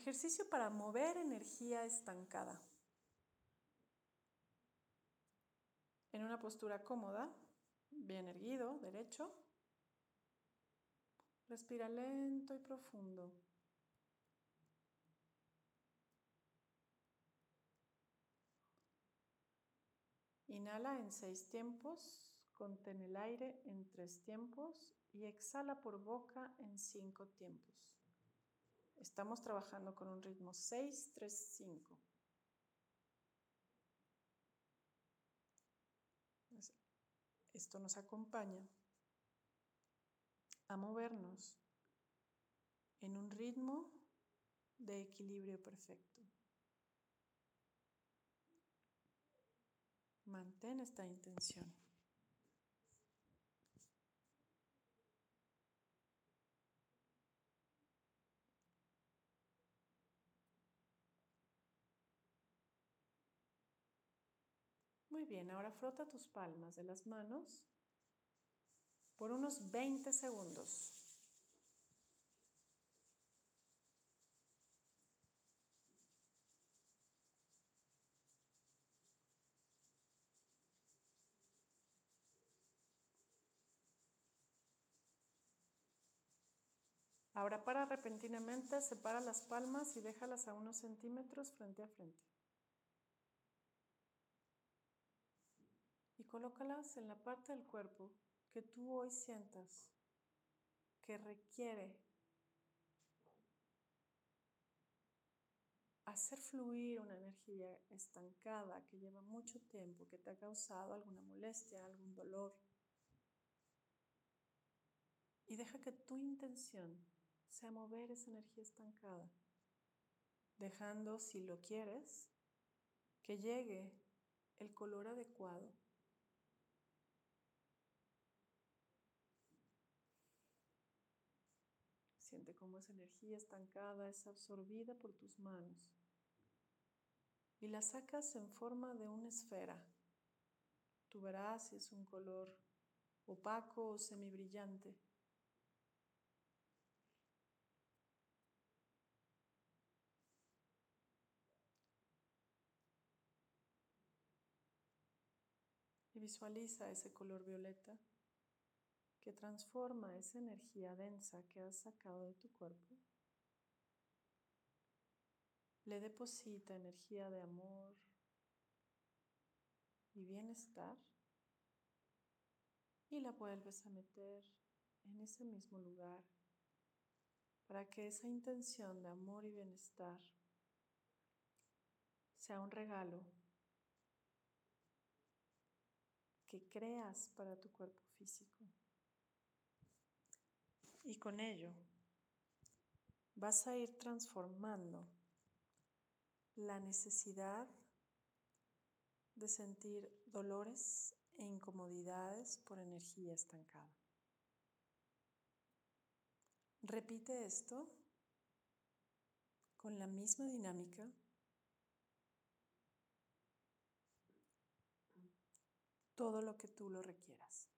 Ejercicio para mover energía estancada. En una postura cómoda, bien erguido, derecho. Respira lento y profundo. Inhala en seis tiempos, contén el aire en tres tiempos y exhala por boca en cinco tiempos. Estamos trabajando con un ritmo 6, 3, 5. Esto nos acompaña a movernos en un ritmo de equilibrio perfecto. Mantén esta intención. Muy bien, ahora frota tus palmas de las manos por unos 20 segundos. Ahora para repentinamente, separa las palmas y déjalas a unos centímetros frente a frente. Colócalas en la parte del cuerpo que tú hoy sientas que requiere hacer fluir una energía estancada que lleva mucho tiempo, que te ha causado alguna molestia, algún dolor. Y deja que tu intención sea mover esa energía estancada, dejando, si lo quieres, que llegue el color adecuado Siente cómo esa energía estancada es absorbida por tus manos y la sacas en forma de una esfera. Tú verás si es un color opaco o semibrillante. Y visualiza ese color violeta que transforma esa energía densa que has sacado de tu cuerpo. Le deposita energía de amor y bienestar y la vuelves a meter en ese mismo lugar para que esa intención de amor y bienestar sea un regalo que creas para tu cuerpo físico. Y con ello vas a ir transformando la necesidad de sentir dolores e incomodidades por energía estancada. Repite esto con la misma dinámica todo lo que tú lo requieras.